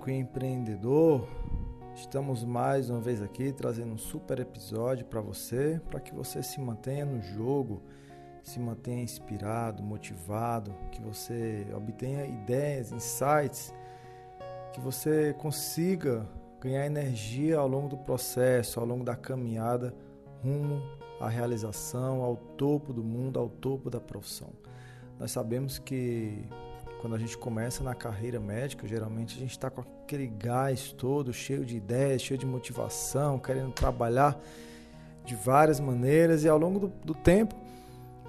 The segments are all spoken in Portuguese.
médico e empreendedor. Estamos mais uma vez aqui trazendo um super episódio para você, para que você se mantenha no jogo, se mantenha inspirado, motivado, que você obtenha ideias, insights, que você consiga ganhar energia ao longo do processo, ao longo da caminhada rumo à realização, ao topo do mundo, ao topo da profissão. Nós sabemos que quando a gente começa na carreira médica, geralmente a gente está com aquele gás todo, cheio de ideias, cheio de motivação, querendo trabalhar de várias maneiras e ao longo do, do tempo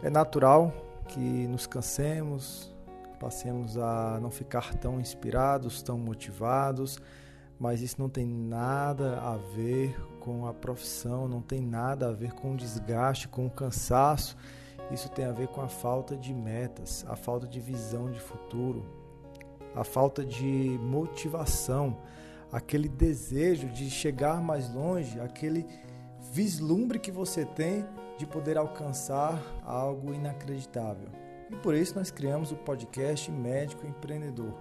é natural que nos cansemos, passemos a não ficar tão inspirados, tão motivados, mas isso não tem nada a ver com a profissão, não tem nada a ver com o desgaste, com o cansaço isso tem a ver com a falta de metas, a falta de visão de futuro, a falta de motivação, aquele desejo de chegar mais longe, aquele vislumbre que você tem de poder alcançar algo inacreditável. E por isso nós criamos o podcast Médico Empreendedor.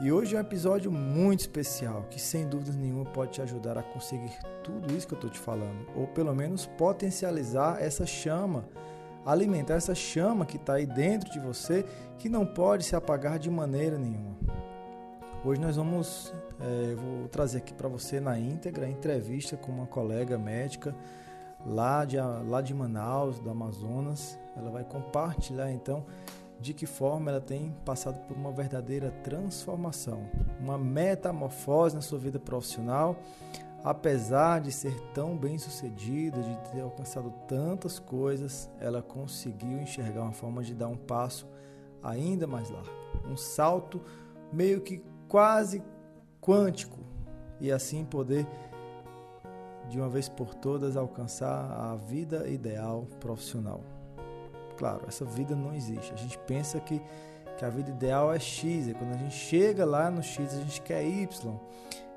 E hoje é um episódio muito especial que, sem dúvidas nenhuma, pode te ajudar a conseguir tudo isso que eu estou te falando, ou pelo menos potencializar essa chama alimentar essa chama que está aí dentro de você que não pode se apagar de maneira nenhuma. Hoje nós vamos, é, vou trazer aqui para você na íntegra a entrevista com uma colega médica lá de, lá de Manaus, do Amazonas. Ela vai compartilhar então de que forma ela tem passado por uma verdadeira transformação, uma metamorfose na sua vida profissional, Apesar de ser tão bem sucedida, de ter alcançado tantas coisas, ela conseguiu enxergar uma forma de dar um passo ainda mais largo, um salto meio que quase quântico e assim poder de uma vez por todas alcançar a vida ideal profissional. Claro, essa vida não existe. A gente pensa que, que a vida ideal é X, e quando a gente chega lá no X a gente quer Y.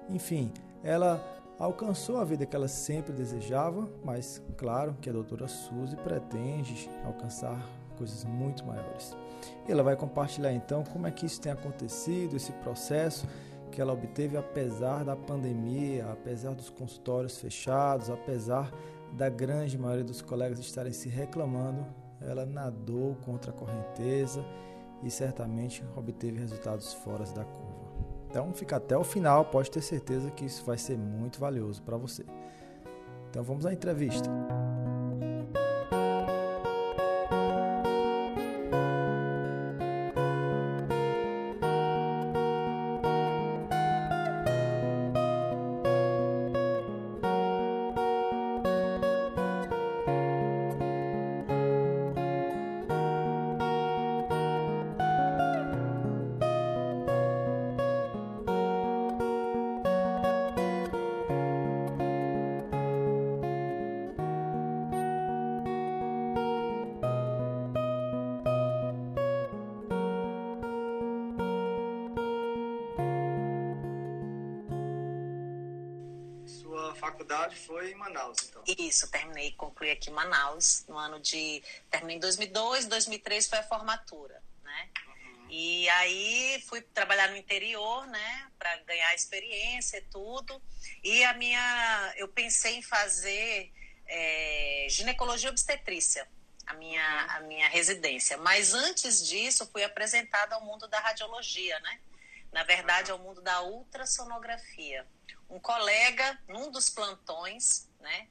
Enfim, ela alcançou a vida que ela sempre desejava, mas claro que a doutora Suzy pretende alcançar coisas muito maiores. Ela vai compartilhar então como é que isso tem acontecido, esse processo que ela obteve apesar da pandemia, apesar dos consultórios fechados, apesar da grande maioria dos colegas estarem se reclamando, ela nadou contra a correnteza e certamente obteve resultados fora da curva. Então fica até o final, pode ter certeza que isso vai ser muito valioso para você. Então vamos à entrevista. Faculdade foi em Manaus, então? Isso, terminei, concluí aqui em Manaus, no ano de... Terminei em 2002, 2003 foi a formatura, né? Uhum. E aí fui trabalhar no interior, né, para ganhar experiência e tudo. E a minha... Eu pensei em fazer é, ginecologia obstetrícia, a minha, uhum. a minha residência. Mas antes disso, fui apresentada ao mundo da radiologia, né? Na verdade, ao mundo da ultrassonografia um colega, num dos plantões, né,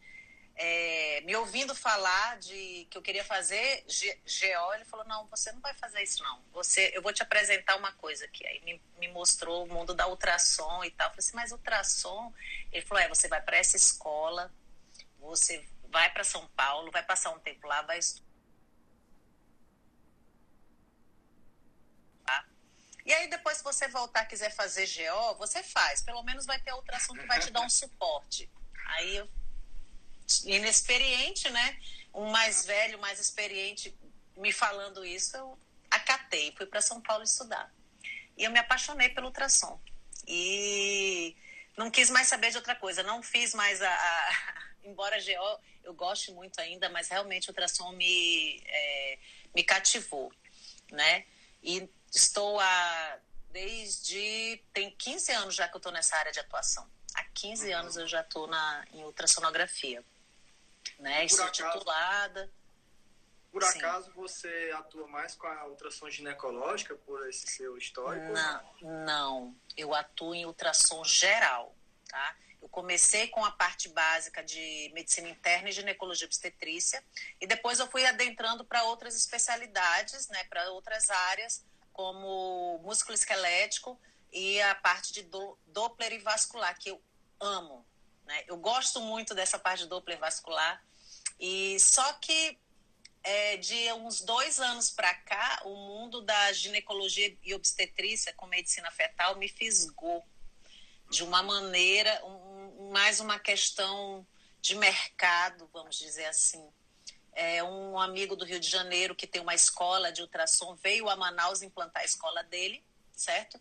é, me ouvindo falar de que eu queria fazer GO, ele falou, não, você não vai fazer isso não, você, eu vou te apresentar uma coisa aqui, aí me, me mostrou o mundo da ultrassom e tal, eu falei assim, mas ultrassom, ele falou, é, você vai para essa escola, você vai para São Paulo, vai passar um tempo lá, vai estudar, E aí depois se você voltar quiser fazer GO, você faz. Pelo menos vai ter a ultrassom que vai te dar um suporte. Aí inexperiente, né? Um mais velho, mais experiente me falando isso, eu acatei, fui para São Paulo estudar. E eu me apaixonei pelo ultrassom. E não quis mais saber de outra coisa, não fiz mais a, a embora GO eu goste muito ainda, mas realmente o ultrassom me, é, me cativou, né? E estou há desde. Tem 15 anos já que eu estou nessa área de atuação. Há 15 uhum. anos eu já estou em ultrassonografia. Né? Estou titulada. Por Sim. acaso você atua mais com a ultrassom ginecológica por esse seu histórico? Não, não. Eu atuo em ultrassom geral, tá? Eu comecei com a parte básica de medicina interna e ginecologia obstetrícia e depois eu fui adentrando para outras especialidades, né, para outras áreas, como músculo esquelético e a parte de do, Doppler vascular, que eu amo, né? Eu gosto muito dessa parte de Doppler vascular e só que é, de uns dois anos para cá, o mundo da ginecologia e obstetrícia com medicina fetal me fisgou de uma maneira, um, mais uma questão de mercado, vamos dizer assim. É, um amigo do Rio de Janeiro que tem uma escola de ultrassom veio a Manaus implantar a escola dele, certo?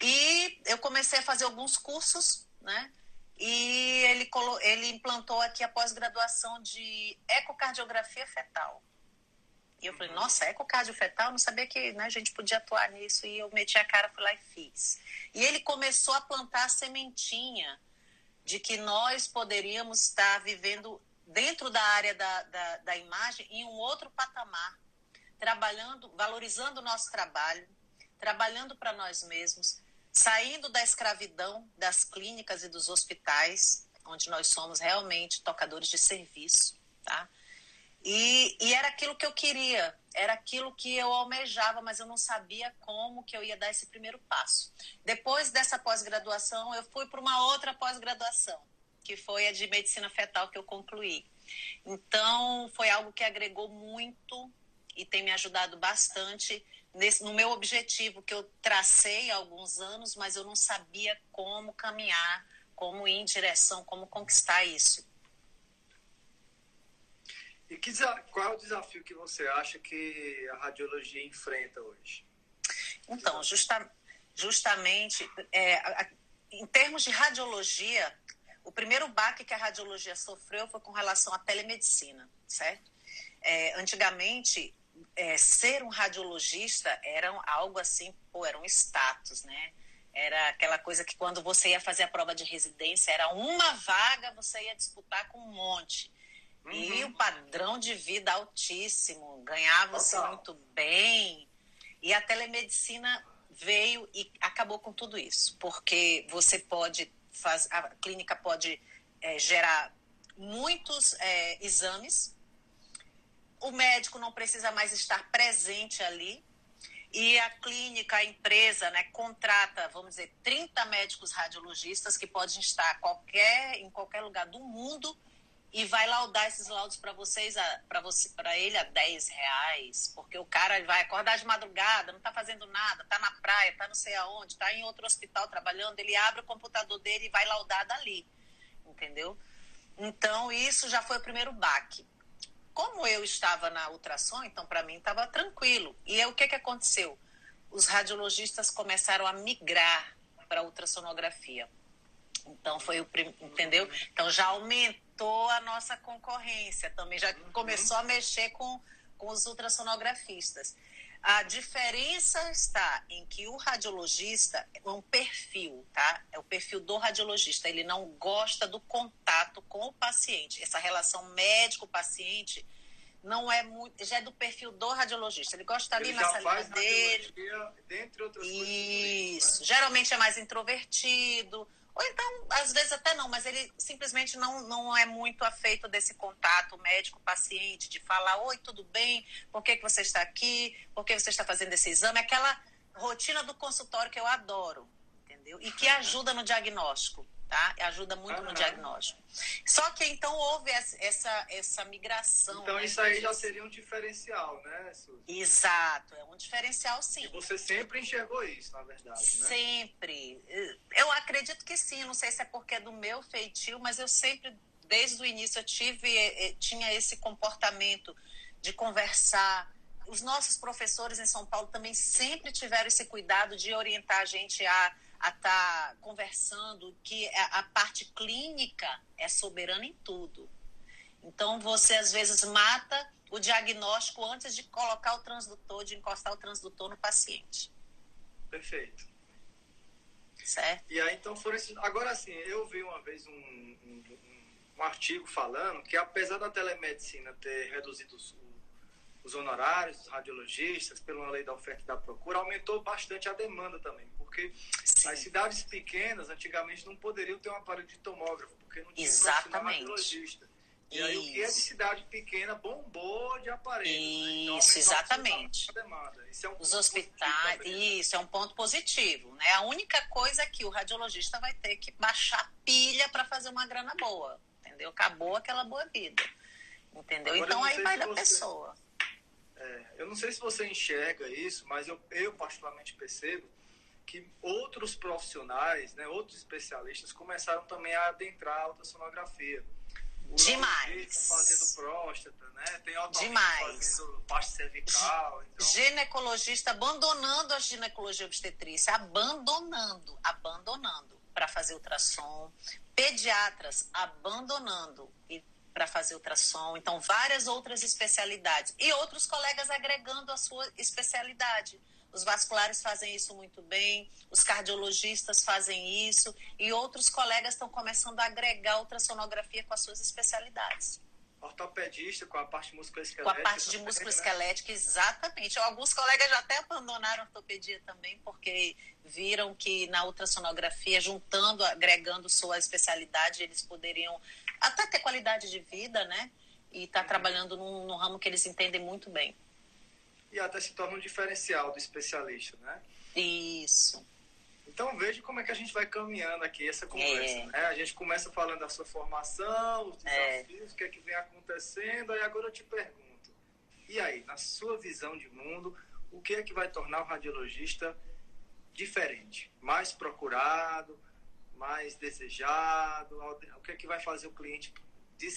E eu comecei a fazer alguns cursos, né? E ele, ele implantou aqui a pós-graduação de ecocardiografia fetal. E eu falei, nossa, ecocardio fetal, não sabia que né, a gente podia atuar nisso. E eu meti a cara, fui lá e fiz. E ele começou a plantar a sementinha de que nós poderíamos estar vivendo dentro da área da, da, da imagem em um outro patamar, trabalhando, valorizando o nosso trabalho, trabalhando para nós mesmos, saindo da escravidão das clínicas e dos hospitais, onde nós somos realmente tocadores de serviço, tá? E, e, era aquilo que eu queria, era aquilo que eu almejava, mas eu não sabia como que eu ia dar esse primeiro passo. Depois dessa pós-graduação, eu fui para uma outra pós-graduação, que foi a de medicina fetal que eu concluí. Então, foi algo que agregou muito e tem me ajudado bastante nesse, no meu objetivo que eu tracei há alguns anos, mas eu não sabia como caminhar, como ir em direção, como conquistar isso. E que, qual é o desafio que você acha que a radiologia enfrenta hoje? Então, justa, justamente, é, em termos de radiologia, o primeiro baque que a radiologia sofreu foi com relação à telemedicina, certo? É, antigamente, é, ser um radiologista era algo assim, pô, era um status, né? Era aquela coisa que quando você ia fazer a prova de residência, era uma vaga, você ia disputar com um monte. Uhum. E o padrão de vida altíssimo, ganhava-se muito bem. E a telemedicina veio e acabou com tudo isso, porque você pode fazer, a clínica pode é, gerar muitos é, exames, o médico não precisa mais estar presente ali, e a clínica, a empresa, né, contrata, vamos dizer, 30 médicos radiologistas que podem estar qualquer, em qualquer lugar do mundo e vai laudar esses laudos para vocês, para você, para ele a 10 reais, porque o cara vai acordar de madrugada, não está fazendo nada, está na praia, está não sei aonde, está em outro hospital trabalhando, ele abre o computador dele e vai laudar dali, entendeu? Então isso já foi o primeiro baque. Como eu estava na ultrassom, então para mim estava tranquilo. E aí, o que que aconteceu? Os radiologistas começaram a migrar para ultrassonografia. Então foi o entendeu? Então já aumentou a nossa concorrência também, já começou a mexer com, com os ultrassonografistas. A diferença está em que o radiologista é um perfil, tá? É o perfil do radiologista. Ele não gosta do contato com o paciente. Essa relação médico-paciente não é muito. Já é do perfil do radiologista. Ele gosta ali na salinha dele. Dentre outras Isso. Coisas, né? Geralmente é mais introvertido ou então, às vezes até não, mas ele simplesmente não, não é muito afeito desse contato médico-paciente, de falar, oi, tudo bem? Por que, que você está aqui? Por que você está fazendo esse exame? Aquela rotina do consultório que eu adoro, entendeu? E que ajuda no diagnóstico tá? Ajuda muito no diagnóstico. Só que então houve essa, essa migração. Então né? isso aí já seria um diferencial, né, Suzy? Exato, é um diferencial sim. E você sempre enxergou isso, na verdade, né? Sempre. Eu acredito que sim, não sei se é porque é do meu feitio, mas eu sempre, desde o início, eu tive, eh, eh, tinha esse comportamento de conversar. Os nossos professores em São Paulo também sempre tiveram esse cuidado de orientar a gente a a estar tá conversando que a, a parte clínica é soberana em tudo. Então, você às vezes mata o diagnóstico antes de colocar o transdutor, de encostar o transdutor no paciente. Perfeito. certo? E aí, então, foram esses... Agora, assim, eu vi uma vez um, um, um artigo falando que, apesar da telemedicina ter reduzido os, os honorários dos radiologistas pela lei da oferta e da procura, aumentou bastante a demanda também, porque Sim. as cidades pequenas, antigamente, não poderiam ter um aparelho de tomógrafo, porque não tinha Exatamente. radiologista. E Isso. aí o que é de cidade pequena bombou de aparelhos. Né? Então, isso, exatamente. Isso é um Os hospitais, né? isso é um ponto positivo. Né? A única coisa é que o radiologista vai ter que baixar pilha para fazer uma grana boa. Entendeu? Acabou aquela boa vida. Entendeu? Agora, então aí vai da você... pessoa. É, eu não sei se você enxerga isso, mas eu, eu particularmente percebo que outros profissionais, né, outros especialistas começaram também a adentrar a ultrassonografia. Demais. Fazendo próstata, né? Tem Demais. fazendo parte cervical. Então... Ginecologista abandonando a ginecologia obstetrícia, abandonando, abandonando para fazer ultrassom. Pediatras abandonando para fazer ultrassom. Então, várias outras especialidades. E outros colegas agregando a sua especialidade. Os vasculares fazem isso muito bem, os cardiologistas fazem isso e outros colegas estão começando a agregar ultrassonografia com as suas especialidades. Ortopedista com a parte musculoesquelética. Com a parte de musculoesquelética, exatamente. Alguns colegas já até abandonaram a ortopedia também, porque viram que na ultrassonografia, juntando, agregando sua especialidade, eles poderiam até ter qualidade de vida, né? E estar tá uhum. trabalhando num, num ramo que eles entendem muito bem e até se torna um diferencial do especialista, né? Isso. Então veja como é que a gente vai caminhando aqui essa conversa. É. Né? A gente começa falando da sua formação, os é. desafios, é. o que é que vem acontecendo, e agora eu te pergunto, e aí, na sua visão de mundo, o que é que vai tornar o radiologista diferente? Mais procurado, mais desejado? O que é que vai fazer o cliente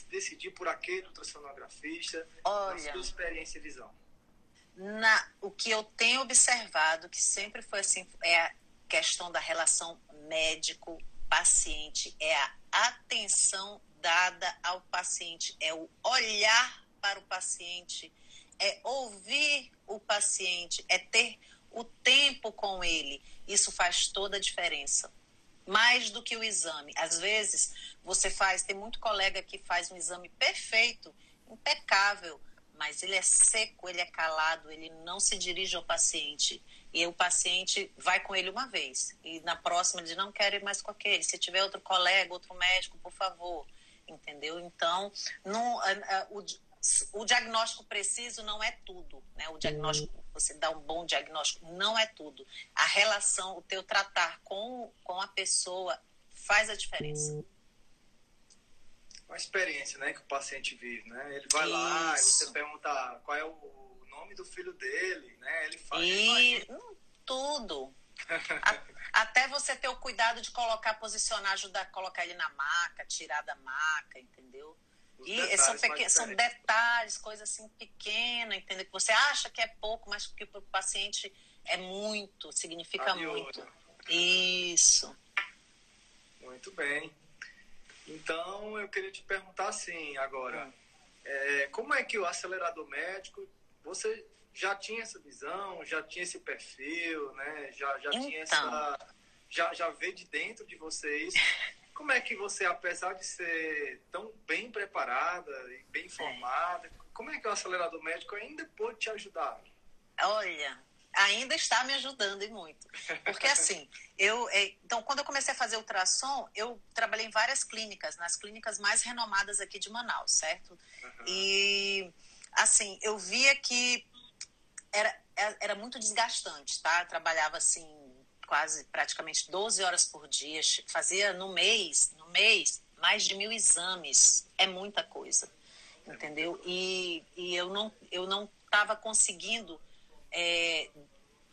decidir por aquele ultrassonografista? Olha, na sua experiência e visão na, o que eu tenho observado, que sempre foi assim, é a questão da relação médico-paciente, é a atenção dada ao paciente, é o olhar para o paciente, é ouvir o paciente, é ter o tempo com ele. Isso faz toda a diferença. Mais do que o exame. Às vezes, você faz, tem muito colega que faz um exame perfeito, impecável, mas ele é seco, ele é calado, ele não se dirige ao paciente. E o paciente vai com ele uma vez. E na próxima ele diz, não quero ir mais com aquele. Se tiver outro colega, outro médico, por favor. Entendeu? Então, no, o, o diagnóstico preciso não é tudo. Né? O diagnóstico, você dá um bom diagnóstico, não é tudo. A relação, o teu tratar com, com a pessoa faz a diferença uma experiência né, que o paciente vive, né? Ele vai Isso. lá você pergunta qual é o nome do filho dele, né? Ele faz. E... Tudo. Até você ter o cuidado de colocar, posicionar, ajudar a colocar ele na maca, tirar da maca, entendeu? Os e são, pequenos, são detalhes, coisas assim pequenas, entendeu? Que você acha que é pouco, mas que para o paciente é muito, significa muito. Isso. Muito bem. Então, eu queria te perguntar assim agora, é, como é que o acelerador médico, você já tinha essa visão, já tinha esse perfil, né? Já, já então. tinha essa... Já, já veio de dentro de vocês. Como é que você, apesar de ser tão bem preparada e bem informada, é. como é que o acelerador médico ainda pôde te ajudar? Olha, ainda está me ajudando e muito. Porque assim, eu é, então quando eu comecei a fazer ultrassom, eu trabalhei em várias clínicas, nas clínicas mais renomadas aqui de Manaus, certo? Uhum. E assim, eu via que era, é, era muito desgastante, tá? Eu trabalhava assim quase praticamente 12 horas por dia, fazia no mês, no mês, mais de mil exames. É muita coisa. Entendeu? E, e eu não eu não estava conseguindo é,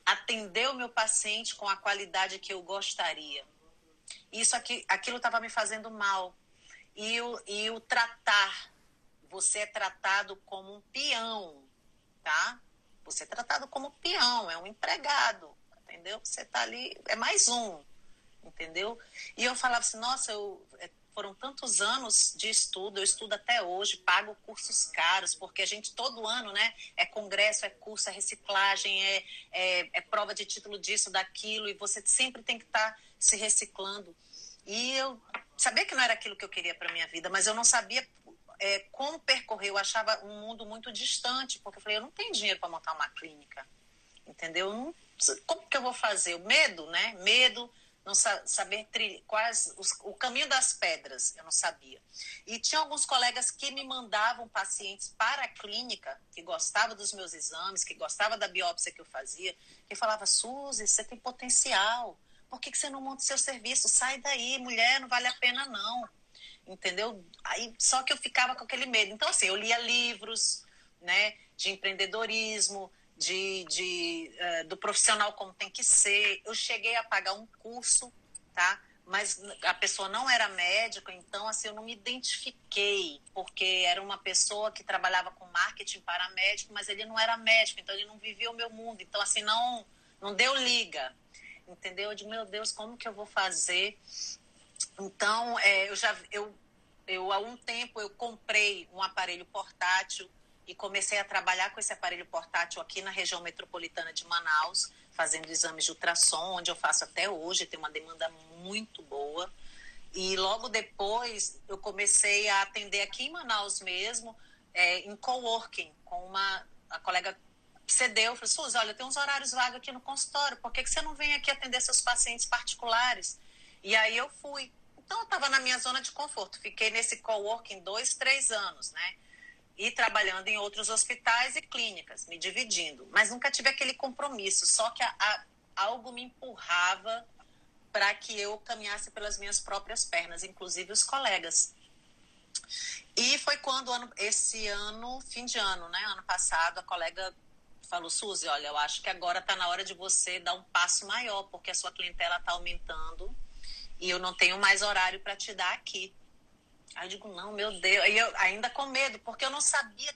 atender o meu paciente com a qualidade que eu gostaria. Isso aqui, aquilo estava me fazendo mal. E o, e o tratar, você é tratado como um peão, tá? Você é tratado como peão, é um empregado, entendeu? Você está ali, é mais um, entendeu? E eu falava assim, nossa, eu, é, foram tantos anos de estudo, eu estudo até hoje, pago cursos caros, porque a gente todo ano, né, é congresso, é curso, é reciclagem, é, é, é prova de título disso, daquilo, e você sempre tem que estar tá se reciclando. E eu sabia que não era aquilo que eu queria para minha vida, mas eu não sabia é, como percorrer. Eu achava um mundo muito distante, porque eu falei, eu não tenho dinheiro para montar uma clínica, entendeu? Não, como que eu vou fazer? O medo, né? Medo, não sa saber quais os, o caminho das pedras, eu não sabia. E tinha alguns colegas que me mandavam pacientes para a clínica, que gostavam dos meus exames, que gostavam da biópsia que eu fazia, que falava, Suzy, você tem potencial, por que, que você não monta seu serviço? Sai daí, mulher, não vale a pena não. Entendeu? Aí, só que eu ficava com aquele medo. Então, assim, eu lia livros, né, de empreendedorismo, de, de uh, do profissional como tem que ser. Eu cheguei a pagar um curso, tá? Mas a pessoa não era médica, então assim eu não me identifiquei, porque era uma pessoa que trabalhava com marketing para médico, mas ele não era médico, então ele não vivia o meu mundo. Então assim não não deu liga, entendeu? De meu Deus, como que eu vou fazer? Então é, eu já eu eu há um tempo eu comprei um aparelho portátil e comecei a trabalhar com esse aparelho portátil aqui na região metropolitana de Manaus, fazendo exames de ultrassom, onde eu faço até hoje, tem uma demanda muito boa. E logo depois eu comecei a atender aqui em Manaus mesmo, é, em coworking, com uma a colega cedeu, falou, Suzy, olha, tem uns horários vagos aqui no consultório, por que, que você não vem aqui atender seus pacientes particulares? E aí eu fui. Então eu estava na minha zona de conforto, fiquei nesse coworking dois, três anos, né? E trabalhando em outros hospitais e clínicas, me dividindo. Mas nunca tive aquele compromisso, só que a, a, algo me empurrava para que eu caminhasse pelas minhas próprias pernas, inclusive os colegas. E foi quando ano, esse ano, fim de ano, né, ano passado, a colega falou, Suzy, olha, eu acho que agora está na hora de você dar um passo maior, porque a sua clientela está aumentando e eu não tenho mais horário para te dar aqui. Aí eu digo, não, meu Deus. Aí eu ainda com medo, porque eu não sabia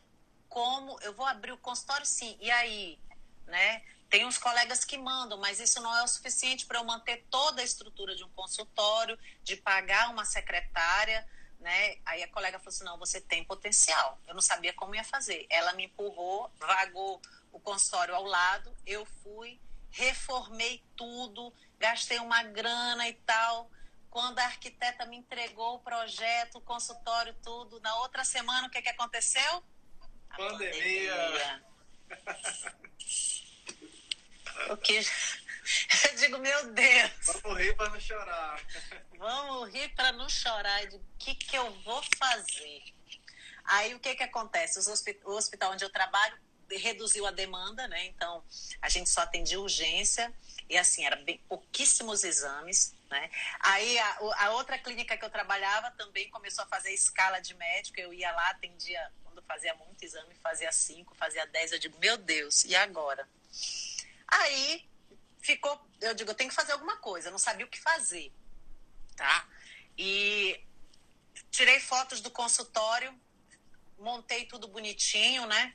como. Eu vou abrir o consultório sim. E aí, né? Tem uns colegas que mandam, mas isso não é o suficiente para eu manter toda a estrutura de um consultório, de pagar uma secretária, né? Aí a colega falou assim: não, você tem potencial. Eu não sabia como ia fazer. Ela me empurrou, vagou o consultório ao lado, eu fui, reformei tudo, gastei uma grana e tal. Quando a arquiteta me entregou o projeto, o consultório, tudo, na outra semana, o que, que aconteceu? A pandemia. pandemia. o que... Eu digo, meu Deus. Vamos rir para não chorar. Vamos rir para não chorar. o que, que eu vou fazer? Aí o que, que acontece? O hospital onde eu trabalho reduziu a demanda, né? Então a gente só atendia urgência e assim era bem pouquíssimos exames. Né? Aí a, a, outra clínica que eu trabalhava também começou a fazer escala de médico. Eu ia lá, atendia, quando fazia muito exame, fazia cinco, fazia dez. Eu digo, meu Deus, e agora? Aí ficou, eu digo, eu tenho que fazer alguma coisa. Eu não sabia o que fazer, tá? E tirei fotos do consultório, montei tudo bonitinho, né?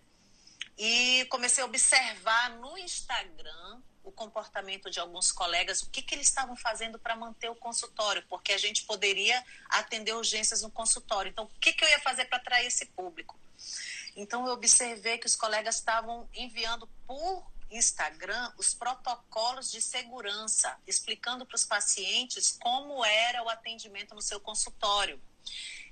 E comecei a observar no Instagram o comportamento de alguns colegas, o que, que eles estavam fazendo para manter o consultório, porque a gente poderia atender urgências no consultório. Então, o que, que eu ia fazer para atrair esse público? Então, eu observei que os colegas estavam enviando por Instagram os protocolos de segurança, explicando para os pacientes como era o atendimento no seu consultório.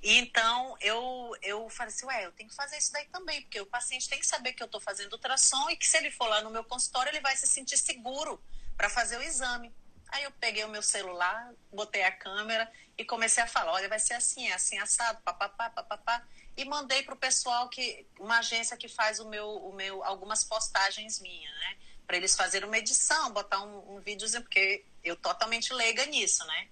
E então eu, eu falei assim, ué, eu tenho que fazer isso daí também, porque o paciente tem que saber que eu estou fazendo ultrassom e que se ele for lá no meu consultório, ele vai se sentir seguro para fazer o exame. Aí eu peguei o meu celular, botei a câmera e comecei a falar, olha, vai ser assim, é assim, assado, papapá, papapá. E mandei para o pessoal que, uma agência que faz o meu, o meu, algumas postagens minhas, né? Para eles fazerem uma edição, botar um, um videozinho, porque eu totalmente leiga nisso, né?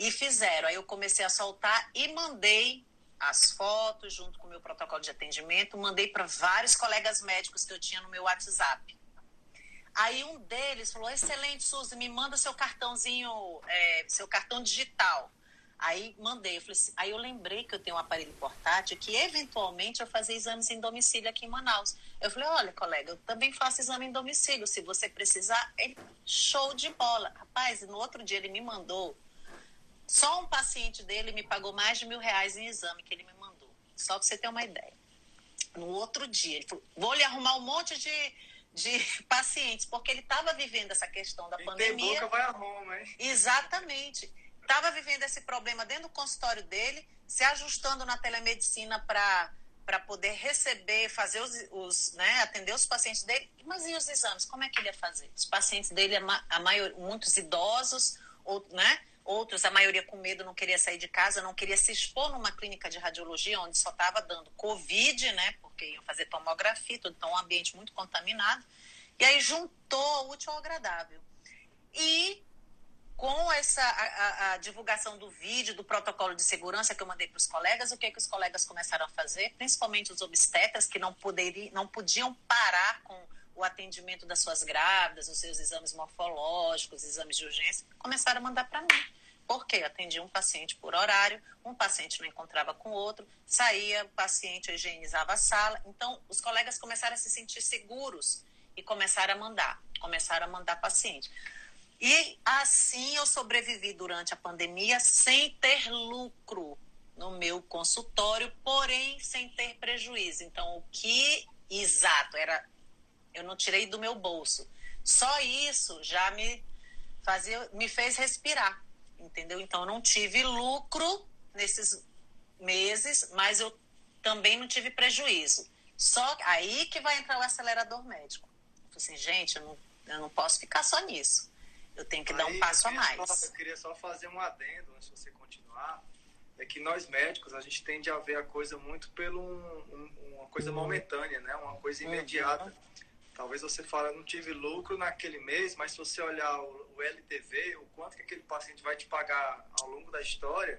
E fizeram. Aí eu comecei a soltar e mandei as fotos junto com o meu protocolo de atendimento, mandei para vários colegas médicos que eu tinha no meu WhatsApp. Aí um deles falou: excelente, Suzy, me manda seu cartãozinho, é, seu cartão digital. Aí mandei, eu assim, aí eu lembrei que eu tenho um aparelho portátil que eventualmente eu fazia exames em domicílio aqui em Manaus. Eu falei, olha, colega, eu também faço exame em domicílio. Se você precisar, ele, show de bola. Rapaz, no outro dia ele me mandou Só um paciente dele me pagou mais de mil reais em exame que ele me mandou. Só para você ter uma ideia. No outro dia, ele falou: vou lhe arrumar um monte de, de pacientes, porque ele estava vivendo essa questão da e pandemia. Tem boca, vai a Roma, hein? Exatamente. Estava vivendo esse problema dentro do consultório dele, se ajustando na telemedicina para para poder receber, fazer os, os, né, atender os pacientes dele. Mas e os exames? Como é que ele ia fazer? Os pacientes dele, a maior, muitos idosos, ou, né, outros, a maioria com medo, não queria sair de casa, não queria se expor numa clínica de radiologia onde só estava dando Covid, né, porque iam fazer tomografia, tudo, então um ambiente muito contaminado. E aí juntou o útil ao agradável. E com essa a, a, divulgação do vídeo, do protocolo de segurança que eu mandei para os colegas, o que, que os colegas começaram a fazer, principalmente os obstetras, que não, poderiam, não podiam parar com o atendimento das suas grávidas, os seus exames morfológicos, exames de urgência, começaram a mandar para mim. Porque atendia um paciente por horário, um paciente não encontrava com outro, saía, o paciente higienizava a sala. Então, os colegas começaram a se sentir seguros e começaram a mandar, começaram a mandar paciente. E assim eu sobrevivi durante a pandemia sem ter lucro no meu consultório, porém sem ter prejuízo. Então, o que exato era eu não tirei do meu bolso. Só isso já me fazia me fez respirar, entendeu? Então, eu não tive lucro nesses meses, mas eu também não tive prejuízo. Só aí que vai entrar o acelerador médico. Eu falei assim, gente, eu não, eu não posso ficar só nisso. Eu tenho que Aí, dar um passo a mais. Só, eu queria só fazer um adendo antes de você continuar. É que nós médicos, a gente tende a ver a coisa muito pelo um, um, uma coisa uhum. momentânea, né? Uma coisa uhum. imediata. Uhum. Talvez você fale, não tive lucro naquele mês, mas se você olhar o, o LTV, o quanto que aquele paciente vai te pagar ao longo da história,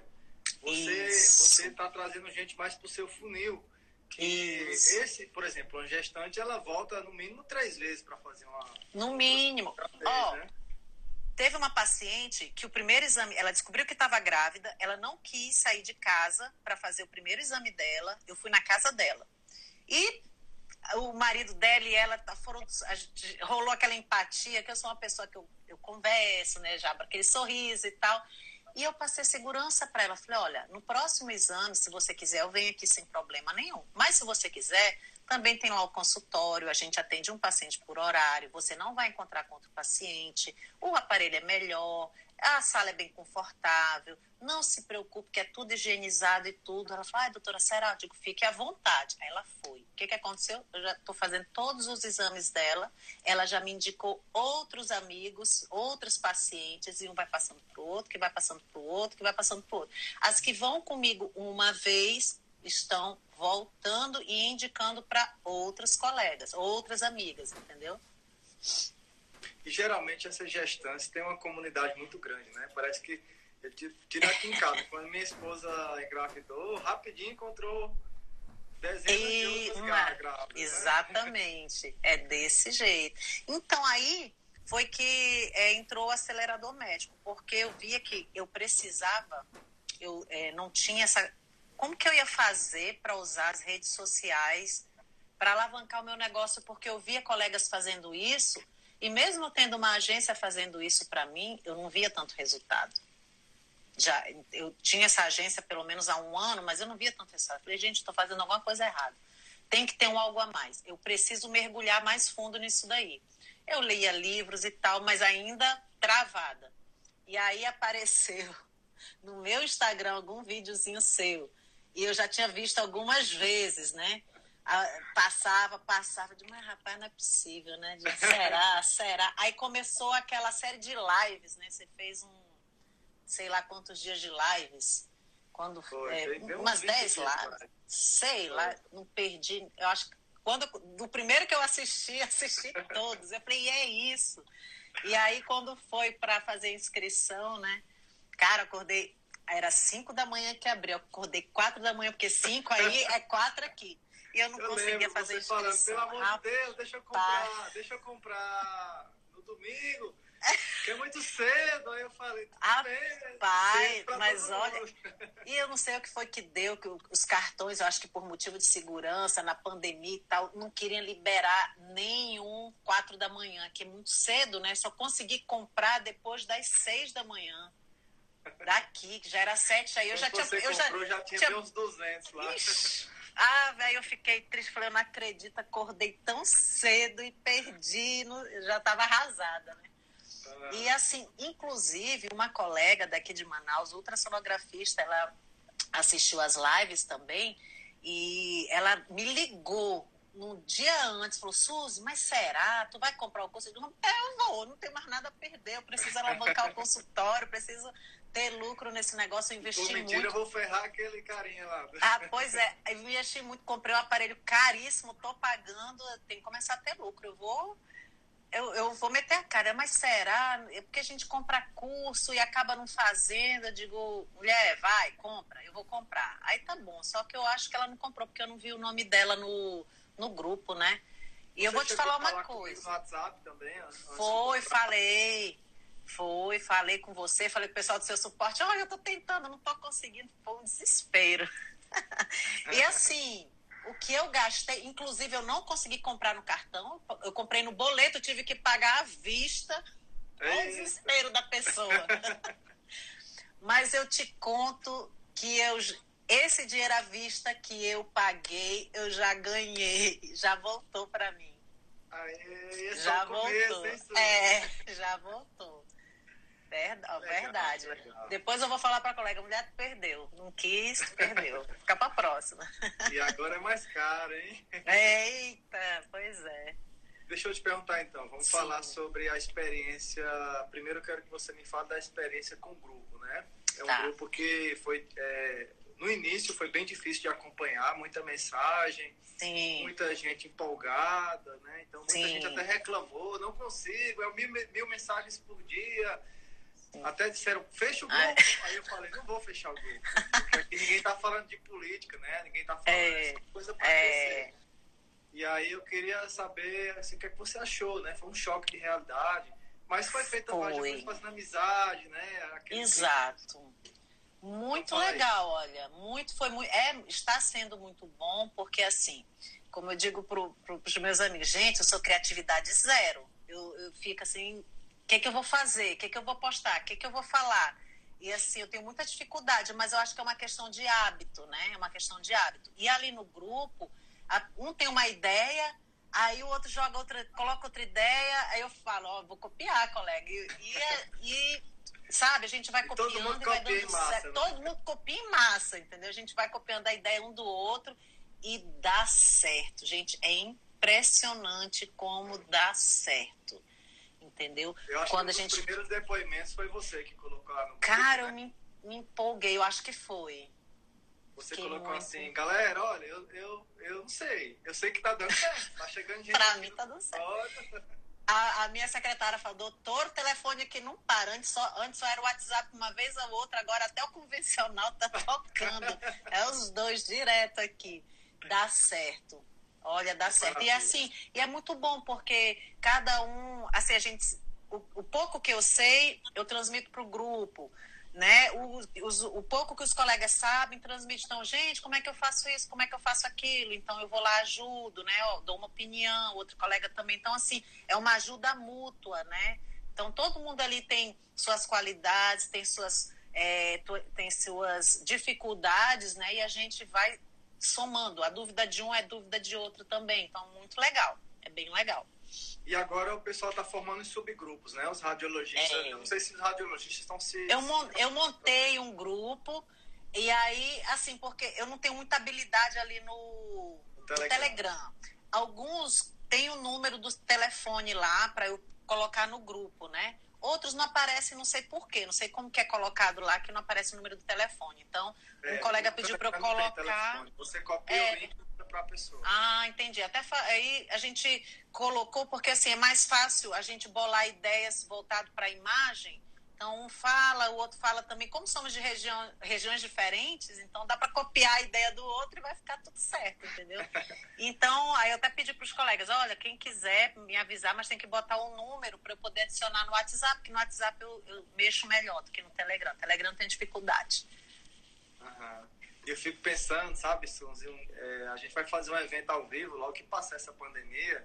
você você está trazendo gente mais para o seu funil. Que Isso. esse, por exemplo, uma gestante, ela volta no mínimo três vezes para fazer uma. No mínimo. Ó, oh, né? Teve uma paciente que o primeiro exame, ela descobriu que estava grávida, ela não quis sair de casa para fazer o primeiro exame dela. Eu fui na casa dela. E o marido dela e ela tá, foram. Rolou aquela empatia, que eu sou uma pessoa que eu, eu converso, né, já, aquele sorriso e tal. E eu passei segurança para ela. Falei: olha, no próximo exame, se você quiser, eu venho aqui sem problema nenhum. Mas se você quiser, também tem lá o consultório, a gente atende um paciente por horário, você não vai encontrar com outro paciente, o aparelho é melhor, a sala é bem confortável, não se preocupe que é tudo higienizado e tudo. Ela falou, ai, doutora, será? Eu digo, fique à vontade. Aí ela foi. O que, que aconteceu? Eu já estou fazendo todos os exames dela, ela já me indicou outros amigos, outros pacientes, e um vai passando para o outro, que vai passando para o outro, que vai passando para o outro. As que vão comigo uma vez, estão voltando e indicando para outras colegas, outras amigas, entendeu? E geralmente essas gestantes têm uma comunidade muito grande, né? Parece que eu tive aqui em casa, quando minha esposa engravidou, rapidinho encontrou dezenas e, de outras grávidas. Né? Exatamente, né? é desse jeito. Então aí foi que é, entrou o acelerador médico, porque eu via que eu precisava, eu é, não tinha essa como que eu ia fazer para usar as redes sociais para alavancar o meu negócio, porque eu via colegas fazendo isso e mesmo tendo uma agência fazendo isso para mim, eu não via tanto resultado. Já eu tinha essa agência pelo menos há um ano, mas eu não via tanto resultado. Eu falei, gente, estou fazendo alguma coisa errada. Tem que ter um algo a mais. Eu preciso mergulhar mais fundo nisso daí. Eu lia livros e tal, mas ainda travada. E aí apareceu no meu Instagram algum videozinho seu e eu já tinha visto algumas vezes, né? Passava, passava, de mas rapaz, não é possível, né? Será, será? Aí começou aquela série de lives, né? Você fez um, sei lá quantos dias de lives. Quando Foi, é, umas 10 lá, sei Foi. lá, não perdi. Eu acho que quando do primeiro que eu assisti, assisti todos. Eu falei, e é isso. E aí quando foi para fazer inscrição, né? Cara, acordei era 5 da manhã que abriu. Acordei 4 da manhã, porque 5 aí é 4 aqui. E eu não eu conseguia fazer isso. Falando, pelo amor de Deus, deixa eu comprar, deixa eu comprar no domingo. Que é muito cedo, aí eu falei, Rapaz, mas olha, e eu não sei o que foi que deu, que os cartões, eu acho que por motivo de segurança, na pandemia e tal, não queriam liberar nenhum quatro da manhã, que é muito cedo, né? Só consegui comprar depois das seis da manhã. Daqui, que já era sete, aí eu já tinha. Eu já, já tinha, tinha... uns 200 lá. Ixi. Ah, velho, eu fiquei triste. Falei, eu não acredito, acordei tão cedo e perdi. No... Já estava arrasada, né? E assim, inclusive, uma colega daqui de Manaus, ultrassonografista, ela assistiu as lives também e ela me ligou no dia antes, falou, Suzy, mas será? Tu vai comprar o curso? Eu digo, eu vou, não tenho mais nada a perder, eu preciso alavancar o consultório, preciso ter lucro nesse negócio, eu investi Por mentira, muito. eu vou ferrar aquele carinha lá. Ah, pois é, eu investi muito, comprei um aparelho caríssimo, tô pagando, tem que começar a ter lucro, eu vou... Eu, eu vou meter a cara, mas será? É porque a gente compra curso e acaba não fazendo. Eu digo, mulher, vai, compra, eu vou comprar. Aí tá bom, só que eu acho que ela não comprou porque eu não vi o nome dela no, no grupo, né? E Você eu vou te falar uma coisa. No WhatsApp também? Foi, falei. Foi, falei com você, falei com o pessoal do seu suporte. Olha, eu tô tentando, não tô conseguindo. Foi um desespero. e assim, o que eu gastei, inclusive eu não consegui comprar no cartão, eu comprei no boleto, tive que pagar à vista. Olha o desespero da pessoa. Mas eu te conto que eu esse dinheiro à vista que eu paguei, eu já ganhei, já voltou para mim. Aê, já voltou. é, já voltou. Verdade. Depois eu vou falar para a colega, mulher perdeu, não quis, perdeu. Fica para próxima. E agora é mais caro, hein? Eita, pois é. Deixa eu te perguntar então, vamos Sim. falar sobre a experiência. Primeiro eu quero que você me fale da experiência com o grupo, né? É um tá. grupo que foi é, no início foi bem difícil de acompanhar, muita mensagem, Sim. muita gente empolgada, né? Então muita Sim. gente até reclamou, não consigo, é mil, mil mensagens por dia. Sim. Até disseram, fecha o grupo. Ai. Aí eu falei, não vou fechar o grupo. Porque aqui ninguém tá falando de política, né? Ninguém tá falando é, coisa pra é... E aí eu queria saber assim, o que, é que você achou, né? Foi um choque de realidade. Mas foi feita foi. fazendo amizade, né? Aquele Exato. Muito legal, olha, muito foi muito, é, está sendo muito bom porque assim, como eu digo para os meus amigos, gente, eu sou criatividade zero. Eu, eu fico assim, o que que eu vou fazer? O que que eu vou postar? O que que eu vou falar? E assim, eu tenho muita dificuldade, mas eu acho que é uma questão de hábito, né? É uma questão de hábito. E ali no grupo, um tem uma ideia, aí o outro joga outra, coloca outra ideia, aí eu falo, ó, oh, vou copiar, colega. E, e, é, e Sabe? A gente vai copiando todo mundo e vai dando massa, certo. Né? Todo mundo copia em massa, entendeu? A gente vai copiando a ideia um do outro e dá certo. Gente, é impressionante como dá certo. Entendeu? Eu acho Quando que a gente... os primeiros depoimentos foi você que colocou lá no Cara, eu me, me empolguei, eu acho que foi. Você Fiquei colocou muito... assim, galera, olha, eu, eu, eu não sei. Eu sei que tá dando certo, tá chegando gente. pra mim tá dando certo. A, a, minha secretária falou, doutor, o telefone aqui não para. Antes só, antes só era o WhatsApp uma vez ou outra, agora até o convencional tá tocando. é os dois direto aqui. Dá certo. Olha, dá certo. E assim, e é muito bom, porque cada um, assim, a gente. O, o pouco que eu sei, eu transmito para o grupo né? O, os, o pouco que os colegas sabem, transmite. Então, gente, como é que eu faço isso? Como é que eu faço aquilo? Então, eu vou lá, ajudo, né? Eu dou uma opinião, outro colega também. Então, assim, é uma ajuda mútua, né? Então, todo mundo ali tem suas qualidades, tem suas, é, tem suas dificuldades, né? E a gente vai somando. A dúvida de um é dúvida de outro também. Então, muito legal. É bem legal. E agora o pessoal está formando em subgrupos, né? Os radiologistas. É. Eu não sei se os radiologistas estão se. Eu, mon eu montei um grupo, e aí, assim, porque eu não tenho muita habilidade ali no, no Telegram. Telegram. Alguns têm o número do telefone lá para eu colocar no grupo, né? Outros não aparecem, não sei porquê, não sei como que é colocado lá que não aparece o número do telefone. Então, é, um colega pediu para eu colocar. Você copia é, o link para a pessoa. Ah, entendi. Até aí a gente colocou porque assim é mais fácil a gente bolar ideias voltado para a imagem. Então um fala, o outro fala também. Como somos de região, regiões diferentes, então dá para copiar a ideia do outro e vai ficar tudo certo, entendeu? Então aí eu até pedi para os colegas, olha, quem quiser me avisar, mas tem que botar um número para eu poder adicionar no WhatsApp, porque no WhatsApp eu, eu mexo melhor do que no Telegram. Telegram tem dificuldade. Uhum eu fico pensando, sabe, Suzy, é, a gente vai fazer um evento ao vivo logo que passar essa pandemia.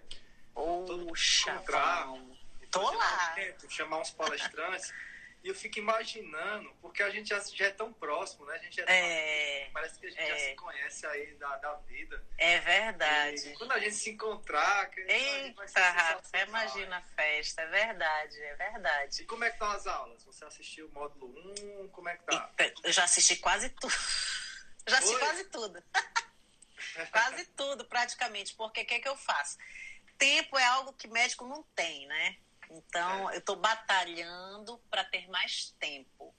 Poxa, encontrar, tô lá. Evento, chamar uns palestrantes. E eu fico imaginando, porque a gente já, já é tão próximo, né? A gente é, é parece que a gente é, já se conhece aí da, da vida. É verdade. E quando a gente se encontrar, que Eita, Rafa, imagina a festa, é verdade, é verdade. E como é que estão as aulas? Você assistiu o módulo 1, como é que tá? Eu já assisti quase tudo. Já assisti quase tudo. quase tudo, praticamente. Porque o que, é que eu faço? Tempo é algo que médico não tem, né? Então, eu estou batalhando para ter mais tempo.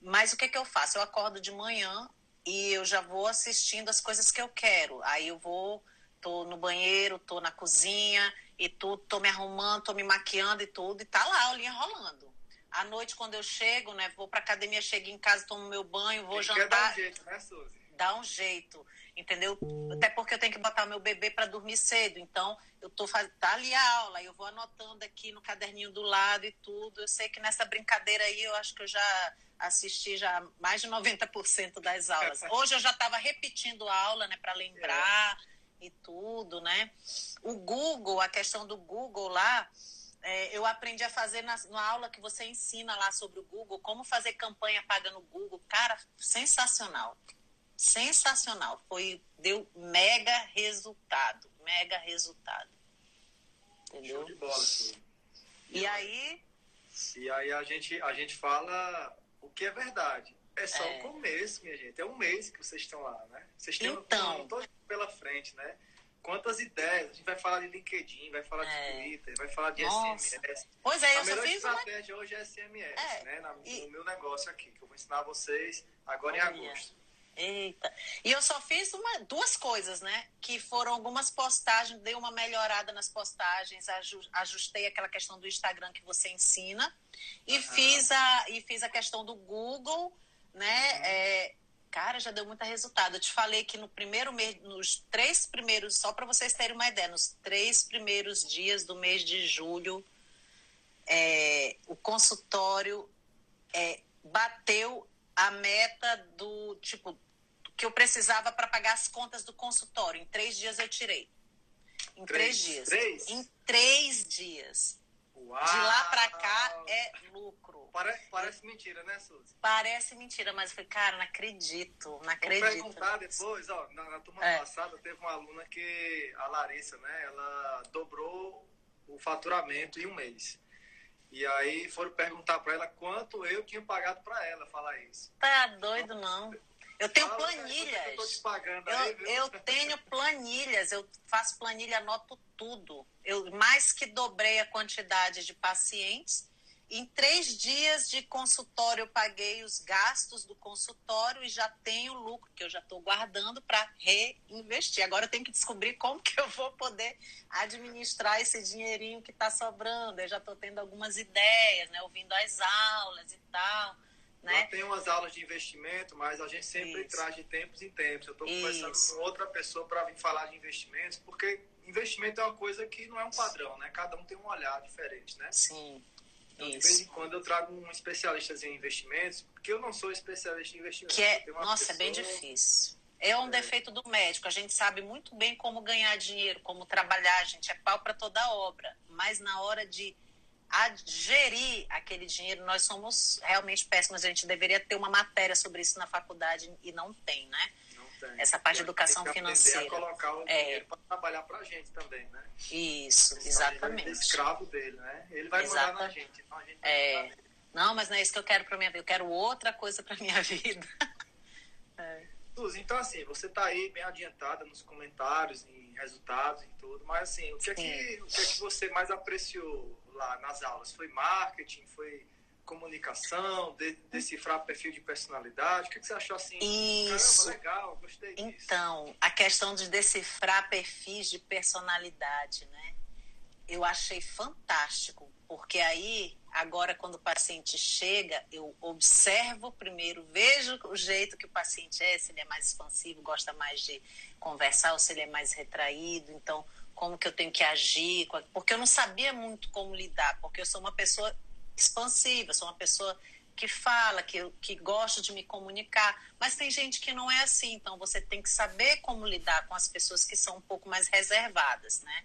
Mas o que, é que eu faço? Eu acordo de manhã e eu já vou assistindo as coisas que eu quero. Aí eu vou, tô no banheiro, tô na cozinha e tudo, tô me arrumando, tô me maquiando e tudo, e tá lá a aulinha rolando. À noite, quando eu chego, né, vou pra academia, chego em casa, tomo meu banho, vou Quem jantar. Dá um jeito, né, Suzy? Dá um jeito entendeu? Até porque eu tenho que botar meu bebê para dormir cedo, então eu tô faz... tá ali a aula, eu vou anotando aqui no caderninho do lado e tudo. Eu sei que nessa brincadeira aí eu acho que eu já assisti já mais de 90% das aulas. Hoje eu já estava repetindo a aula, né, para lembrar é. e tudo, né? O Google, a questão do Google lá, é, eu aprendi a fazer na, na, aula que você ensina lá sobre o Google, como fazer campanha paga no Google. Cara, sensacional sensacional. Foi, deu mega resultado. Mega resultado. Entendeu? Show de bola, E, e aí. E aí a gente, a gente fala o que é verdade. É só é. o começo, minha gente. É um mês que vocês estão lá, né? Vocês têm então, um pela frente, né? Quantas ideias? A gente vai falar de LinkedIn, vai falar é. de Twitter, vai falar de Nossa. SMS. Pois é, eu a melhor fiz estratégia uma... hoje é SMS, é. né? Na, e... No meu negócio aqui, que eu vou ensinar vocês agora Olha. em agosto. Eita. E eu só fiz uma, duas coisas, né? Que foram algumas postagens, dei uma melhorada nas postagens, ajustei aquela questão do Instagram que você ensina e uhum. fiz a e fiz a questão do Google, né? Uhum. É, cara, já deu muito resultado. Eu te falei que no primeiro mês, nos três primeiros, só para vocês terem uma ideia, nos três primeiros dias do mês de julho, é, o consultório é, bateu a meta do tipo que eu precisava para pagar as contas do consultório. Em três dias eu tirei. Em três, três dias. Três? Em três dias. Uau. De lá para cá é lucro. Parece, parece mentira, né, Suzy? Parece mentira, mas eu falei, cara, não acredito, não acredito. Vou perguntar depois, ó, na, na turma é. passada teve uma aluna que, a Larissa, né, ela dobrou o faturamento em um mês. E aí foram perguntar para ela quanto eu tinha pagado para ela falar isso. Tá doido, não. Eu tenho planilhas. Eu, eu, tenho planilhas, eu faço planilha, anoto tudo. Eu mais que dobrei a quantidade de pacientes. Em três dias de consultório, eu paguei os gastos do consultório e já tenho lucro, que eu já estou guardando para reinvestir. Agora eu tenho que descobrir como que eu vou poder administrar esse dinheirinho que está sobrando. Eu já estou tendo algumas ideias, né? Ouvindo as aulas e tal né? Tem umas aulas de investimento, mas a gente sempre Isso. traz de tempos em tempos. Eu estou conversando com outra pessoa para vir falar de investimentos, porque investimento é uma coisa que não é um padrão, né? Cada um tem um olhar diferente, né? Sim. Então, de vez em quando eu trago um especialista em investimentos, porque eu não sou especialista em investimentos. Que é, nossa, pessoa... é bem difícil. É um é. defeito do médico. A gente sabe muito bem como ganhar dinheiro, como trabalhar, a gente é pau para toda obra. Mas na hora de a gerir aquele dinheiro, nós somos realmente péssimos. A gente deveria ter uma matéria sobre isso na faculdade e não tem, né? Não tem. Essa parte de educação tem que financeira. A colocar o é. dinheiro para trabalhar para a gente também, né? Isso, exatamente. A gente escravo dele, né? Ele vai Exata... mandar na gente, então a gente é. Não, mas não é isso que eu quero para minha vida. Eu quero outra coisa para minha vida. é. Suzy, então assim, você está aí bem adiantada nos comentários, em resultados e tudo, mas assim, o que, é que, o que é que você mais apreciou lá nas aulas? Foi marketing? Foi comunicação? De, decifrar perfil de personalidade? O que, que você achou assim? Isso. Caramba, legal, gostei disso. Então, a questão de decifrar perfis de personalidade, né? Eu achei fantástico, porque aí, agora, quando o paciente chega, eu observo primeiro, vejo o jeito que o paciente é, se ele é mais expansivo, gosta mais de conversar, ou se ele é mais retraído. Então, como que eu tenho que agir, porque eu não sabia muito como lidar, porque eu sou uma pessoa expansiva, sou uma pessoa que fala, que, que gosta de me comunicar, mas tem gente que não é assim, então você tem que saber como lidar com as pessoas que são um pouco mais reservadas, né?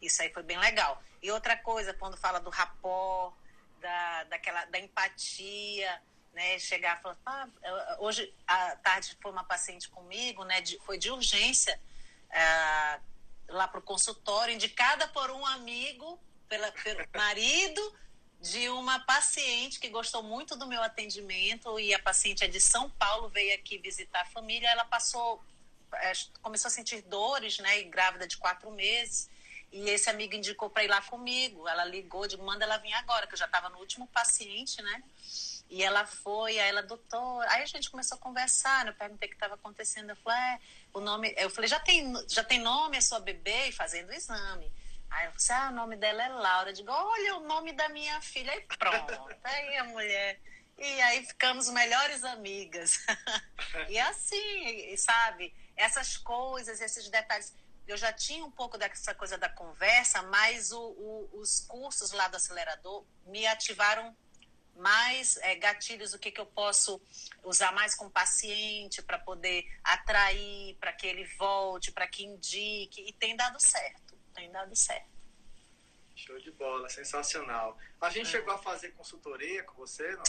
Isso aí foi bem legal. E outra coisa, quando fala do rapó, da, daquela, da empatia, né? Chegar falar, ah, hoje à tarde foi uma paciente comigo, né? De, foi de urgência ah, lá para o consultório, indicada por um amigo, pela, pelo marido de uma paciente que gostou muito do meu atendimento e a paciente é de São Paulo, veio aqui visitar a família, ela passou, é, começou a sentir dores, né? E grávida de quatro meses. E esse amigo indicou para ir lá comigo. Ela ligou, digo, manda ela vir agora, que eu já estava no último paciente, né? E ela foi, aí ela, doutor. Aí a gente começou a conversar, né? eu perguntei o que estava acontecendo. Eu falei, é, o nome. Eu falei, já tem, já tem nome a sua bebê? E fazendo o exame. Aí ela falou assim, ah, o nome dela é Laura. Eu digo, olha o nome da minha filha. Aí pronto. aí a mulher. E aí ficamos melhores amigas. e assim, sabe? Essas coisas, esses detalhes eu já tinha um pouco dessa coisa da conversa, mas o, o, os cursos lá do acelerador me ativaram mais é, gatilhos, o que, que eu posso usar mais com o paciente para poder atrair, para que ele volte, para que indique, e tem dado certo, tem dado certo. Show de bola, sensacional. A gente é. chegou a fazer consultoria com você, não?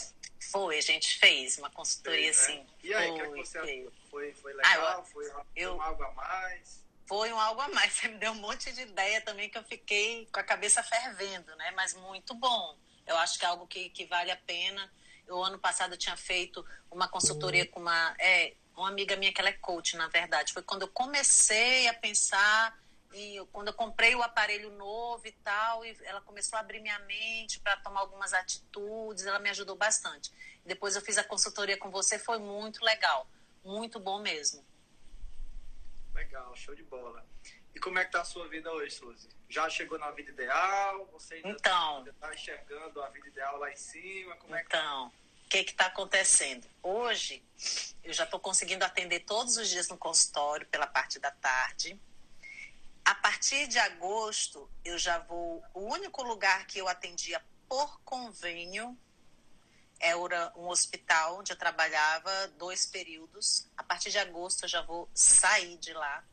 Foi, a gente fez uma consultoria, fez, né? sim. E aí, o que, é que você Foi, foi legal? Ah, eu, foi, eu, algo a mais? foi um algo a mais. Você me deu um monte de ideia também que eu fiquei com a cabeça fervendo, né? Mas muito bom. Eu acho que é algo que, que vale a pena. Eu, ano passado, eu tinha feito uma consultoria com uma, é, uma amiga minha que ela é coach, na verdade. Foi quando eu comecei a pensar e quando eu comprei o aparelho novo e tal, e ela começou a abrir minha mente para tomar algumas atitudes, ela me ajudou bastante. Depois eu fiz a consultoria com você, foi muito legal, muito bom mesmo. Legal, show de bola. E como é que tá a sua vida hoje, Suzy? Já chegou na vida ideal? Você ainda então, está enxergando a vida ideal lá em cima? Como é que tá? então, o que está acontecendo? Hoje, eu já estou conseguindo atender todos os dias no consultório pela parte da tarde. A partir de agosto, eu já vou. O único lugar que eu atendia por convênio era um hospital onde eu trabalhava dois períodos. A partir de agosto eu já vou sair de lá.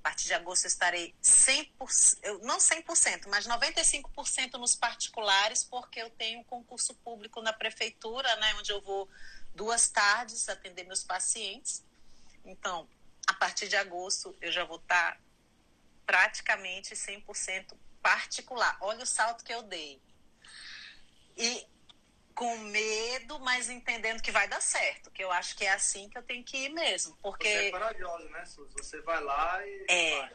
A partir de agosto eu estarei 100%, eu, não 100%, mas 95% nos particulares, porque eu tenho um concurso público na prefeitura, né, onde eu vou duas tardes atender meus pacientes. Então, a partir de agosto eu já vou estar praticamente 100% particular. Olha o salto que eu dei. E com medo, mas entendendo que vai dar certo, que eu acho que é assim que eu tenho que ir mesmo, porque... Você é corajosa, né, Suzy? Você vai lá e... É, vai,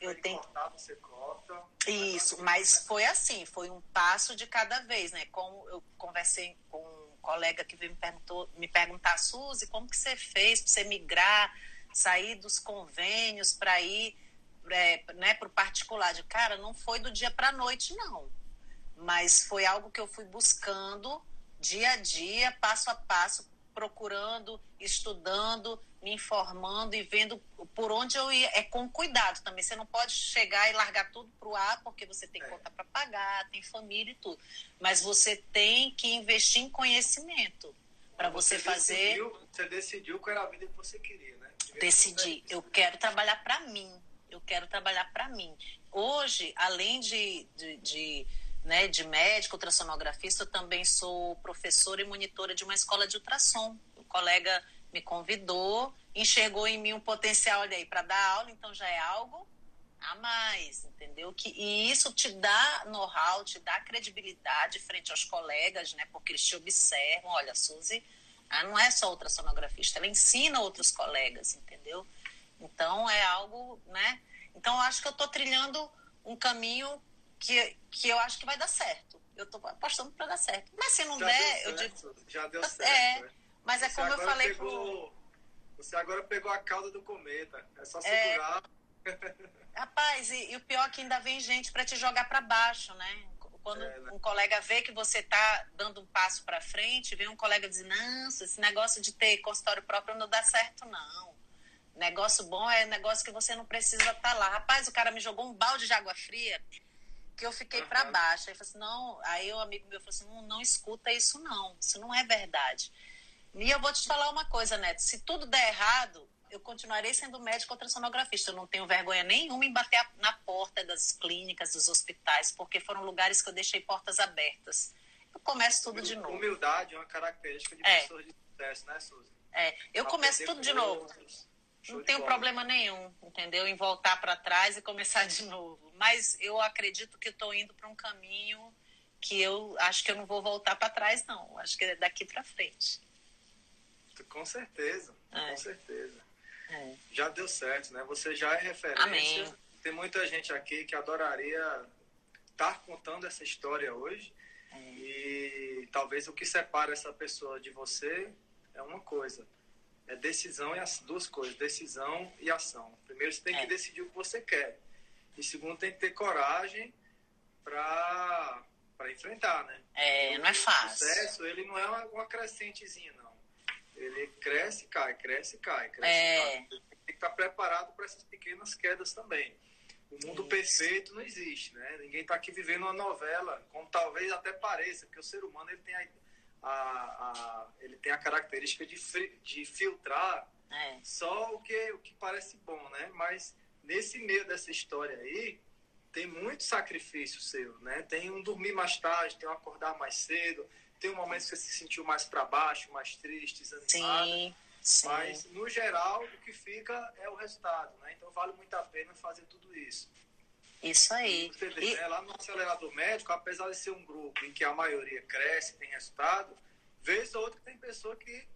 eu tenho... cortar, você corta... Isso, mas foi assim, foi um passo de cada vez, né? Como eu conversei com um colega que me, perguntou, me perguntar, Suzy, como que você fez para você migrar, sair dos convênios para ir é, né, para o particular? De cara, não foi do dia para a noite, não. Mas foi algo que eu fui buscando dia a dia, passo a passo, procurando, estudando, me informando e vendo por onde eu ia. É com cuidado também. Você não pode chegar e largar tudo para o ar, porque você tem é. conta para pagar, tem família e tudo. Mas você tem que investir em conhecimento para você, você, fazer. Decidiu, você decidiu qual era a vida que você queria, né? Decidi. Eu quero trabalhar para mim. Eu quero trabalhar para mim. Hoje, além de, de, de né, de médico, ultrassonografista, eu também sou professora e monitora de uma escola de ultrassom. O colega me convidou, enxergou em mim um potencial olha aí para dar aula, então já é algo a mais, entendeu? Que, e isso te dá know-how, te dá credibilidade frente aos colegas, né? Porque eles te observam, olha, a Suzy ela não é só ultrassonografista, ela ensina outros colegas, entendeu? Então é algo, né? Então eu acho que eu estou trilhando um caminho que, que eu acho que vai dar certo. Eu tô apostando para dar certo. Mas se não já der, eu digo. Já deu certo. É, mas é como eu falei pegou, pro... Você agora pegou a cauda do cometa. É só é. segurar. É... Rapaz, e, e, o pior é que ainda vem gente para te jogar para baixo, né? Quando é, né? um colega vê que você tá dando um passo para frente, vem um colega dizer: Não, esse negócio de ter consultório próprio não dá certo, não. Negócio bom é negócio que você não precisa estar tá lá. Rapaz, o cara me jogou um balde de água fria que eu fiquei uhum. para baixo. Aí, falei assim, não, aí o amigo meu falou assim: não, não escuta isso, não. Isso não é verdade. E eu vou te falar uma coisa, Neto: se tudo der errado, eu continuarei sendo médico ultrassonografista. Eu não tenho vergonha nenhuma em bater na porta das clínicas, dos hospitais, porque foram lugares que eu deixei portas abertas. eu começo tudo de novo. Humildade é uma característica de é. pessoas de sucesso, né, Suzy? É, eu começo tudo de novo. Não tenho problema nenhum, entendeu? Em voltar para trás e começar de novo. Mas eu acredito que estou indo para um caminho que eu acho que eu não vou voltar para trás, não. Acho que é daqui para frente. Com certeza, é. com certeza. É. Já deu certo, né? Você já é referência. Amém. Tem muita gente aqui que adoraria estar contando essa história hoje. É. E talvez o que separa essa pessoa de você é uma coisa. É decisão e as duas coisas, decisão e ação. Primeiro você tem que é. decidir o que você quer. E segundo tem que ter coragem para para enfrentar, né? É, não é fácil. O sucesso, ele não é uma, uma crescentezinha, não. Ele cresce, cai, cresce, cai, cresce, é... cai. Tem que estar preparado para essas pequenas quedas também. O mundo Isso. perfeito não existe, né? Ninguém está aqui vivendo uma novela, como talvez até pareça, porque o ser humano ele tem a, a, a ele tem a característica de, de filtrar é. só o que, o que parece bom, né? Mas nesse meio dessa história aí, tem muito sacrifício seu, né? Tem um dormir mais tarde, tem um acordar mais cedo, tem um momento que você se sentiu mais para baixo, mais triste, desanimado. Sim, sim. Mas, no geral, o que fica é o resultado, né? Então, vale muito a pena fazer tudo isso. Isso aí. Você vê, e... né? Lá no acelerador médico, apesar de ser um grupo em que a maioria cresce, tem resultado, vez ou outra tem pessoa que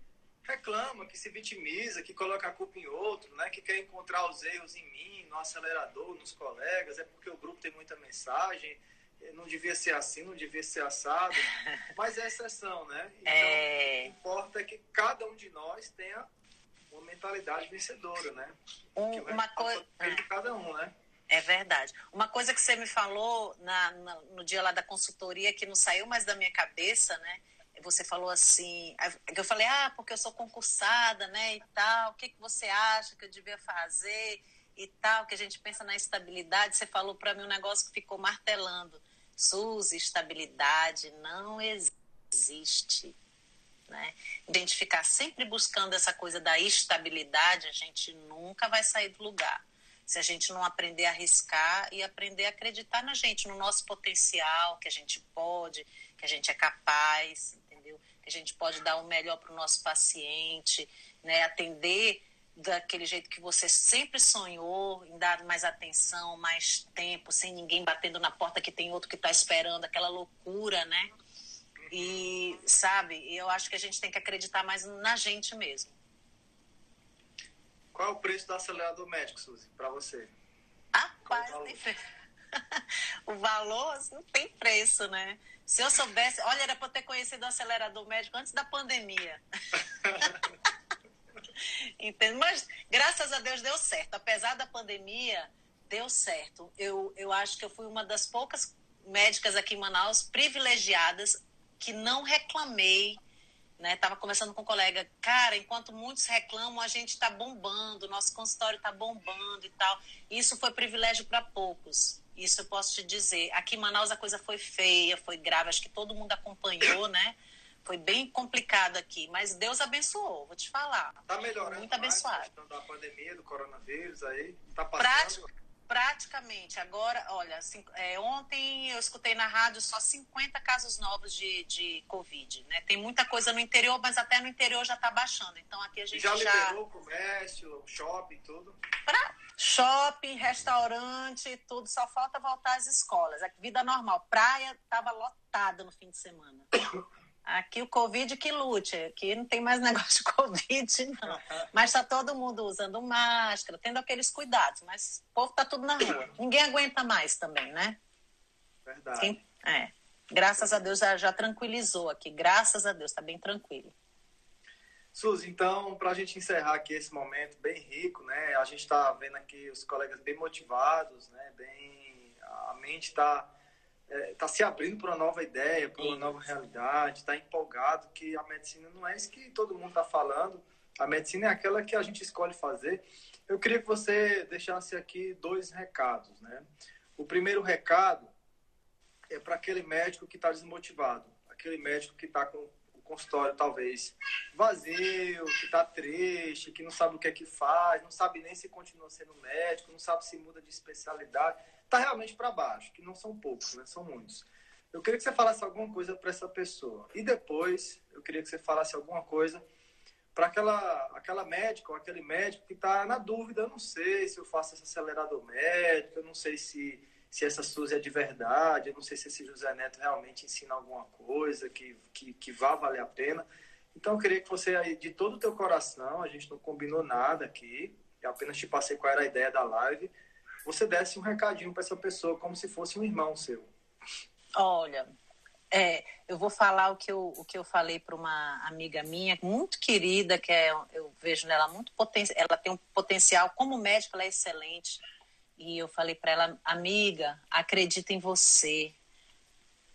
reclama, que se vitimiza, que coloca a culpa em outro, né? que quer encontrar os erros em mim, no acelerador, nos colegas, é porque o grupo tem muita mensagem, não devia ser assim, não devia ser assado, mas é exceção, né? Então, é... o que importa é que cada um de nós tenha uma mentalidade vencedora, né? Um, uma coisa de cada um, né? É verdade. Uma coisa que você me falou na, na, no dia lá da consultoria que não saiu mais da minha cabeça, né? você falou assim, eu falei, ah, porque eu sou concursada, né, e tal, o que, que você acha que eu devia fazer e tal, que a gente pensa na estabilidade, você falou para mim um negócio que ficou martelando, Suzy, estabilidade não existe, né, identificar sempre buscando essa coisa da estabilidade, a gente nunca vai sair do lugar, se a gente não aprender a arriscar e aprender a acreditar na gente, no nosso potencial, que a gente pode, que a gente é capaz, a gente pode dar o melhor para o nosso paciente, né? atender daquele jeito que você sempre sonhou, em dar mais atenção, mais tempo, sem ninguém batendo na porta que tem outro que está esperando, aquela loucura, né? E, sabe, eu acho que a gente tem que acreditar mais na gente mesmo. Qual é o preço do acelerador médico, Suzy, para você? Rapaz, preço. o valor não tem preço, né? Se eu soubesse, olha, era para eu ter conhecido o acelerador médico antes da pandemia. Entende? Mas graças a Deus deu certo. Apesar da pandemia, deu certo. Eu, eu acho que eu fui uma das poucas médicas aqui em Manaus privilegiadas que não reclamei. Né? Tava conversando com um colega, cara, enquanto muitos reclamam, a gente está bombando, nosso consultório está bombando e tal. Isso foi privilégio para poucos. Isso eu posso te dizer. Aqui em Manaus a coisa foi feia, foi grave, acho que todo mundo acompanhou, né? Foi bem complicado aqui, mas Deus abençoou, vou te falar. Tá melhorando muito abençoado. Mais, da pandemia, do coronavírus aí, tá passando. Praticamente, agora, olha, assim, é, ontem eu escutei na rádio só 50 casos novos de, de Covid, né? Tem muita coisa no interior, mas até no interior já tá baixando. Então aqui a gente já... Já liberou o comércio, shopping, tudo? Pra, shopping, restaurante, tudo, só falta voltar às escolas. A vida normal. Praia estava lotada no fim de semana. Aqui o Covid que lute, aqui não tem mais negócio de Covid, não. Mas está todo mundo usando máscara, tendo aqueles cuidados, mas o povo está tudo na rua. Ninguém aguenta mais também, né? Verdade. Sim, é. Graças a Deus já, já tranquilizou aqui, graças a Deus, está bem tranquilo. Suzy, então, para a gente encerrar aqui esse momento bem rico, né? A gente está vendo aqui os colegas bem motivados, né? Bem, a mente está é, tá se abrindo para uma nova ideia, para uma nova realidade, está empolgado que a medicina não é isso que todo mundo está falando. A medicina é aquela que a gente escolhe fazer. Eu queria que você deixasse aqui dois recados, né? O primeiro recado é para aquele médico que está desmotivado, aquele médico que está com consultório talvez vazio, que está triste, que não sabe o que é que faz, não sabe nem se continua sendo médico, não sabe se muda de especialidade, está realmente para baixo, que não são poucos, né? são muitos. Eu queria que você falasse alguma coisa para essa pessoa. E depois, eu queria que você falasse alguma coisa para aquela, aquela médica ou aquele médico que está na dúvida. Eu não sei se eu faço esse acelerador médico, eu não sei se, se essa Suzy é de verdade, eu não sei se esse José Neto realmente ensina alguma coisa que, que, que vá valer a pena. Então, eu queria que você, de todo o teu coração, a gente não combinou nada aqui, eu apenas te passei qual era a ideia da live, você desse um recadinho para essa pessoa como se fosse um irmão seu. Olha, é, eu vou falar o que eu, o que eu falei para uma amiga minha, muito querida, que é, eu vejo nela muito potencial, ela tem um potencial, como médica, ela é excelente. E eu falei para ela, amiga, acredita em você.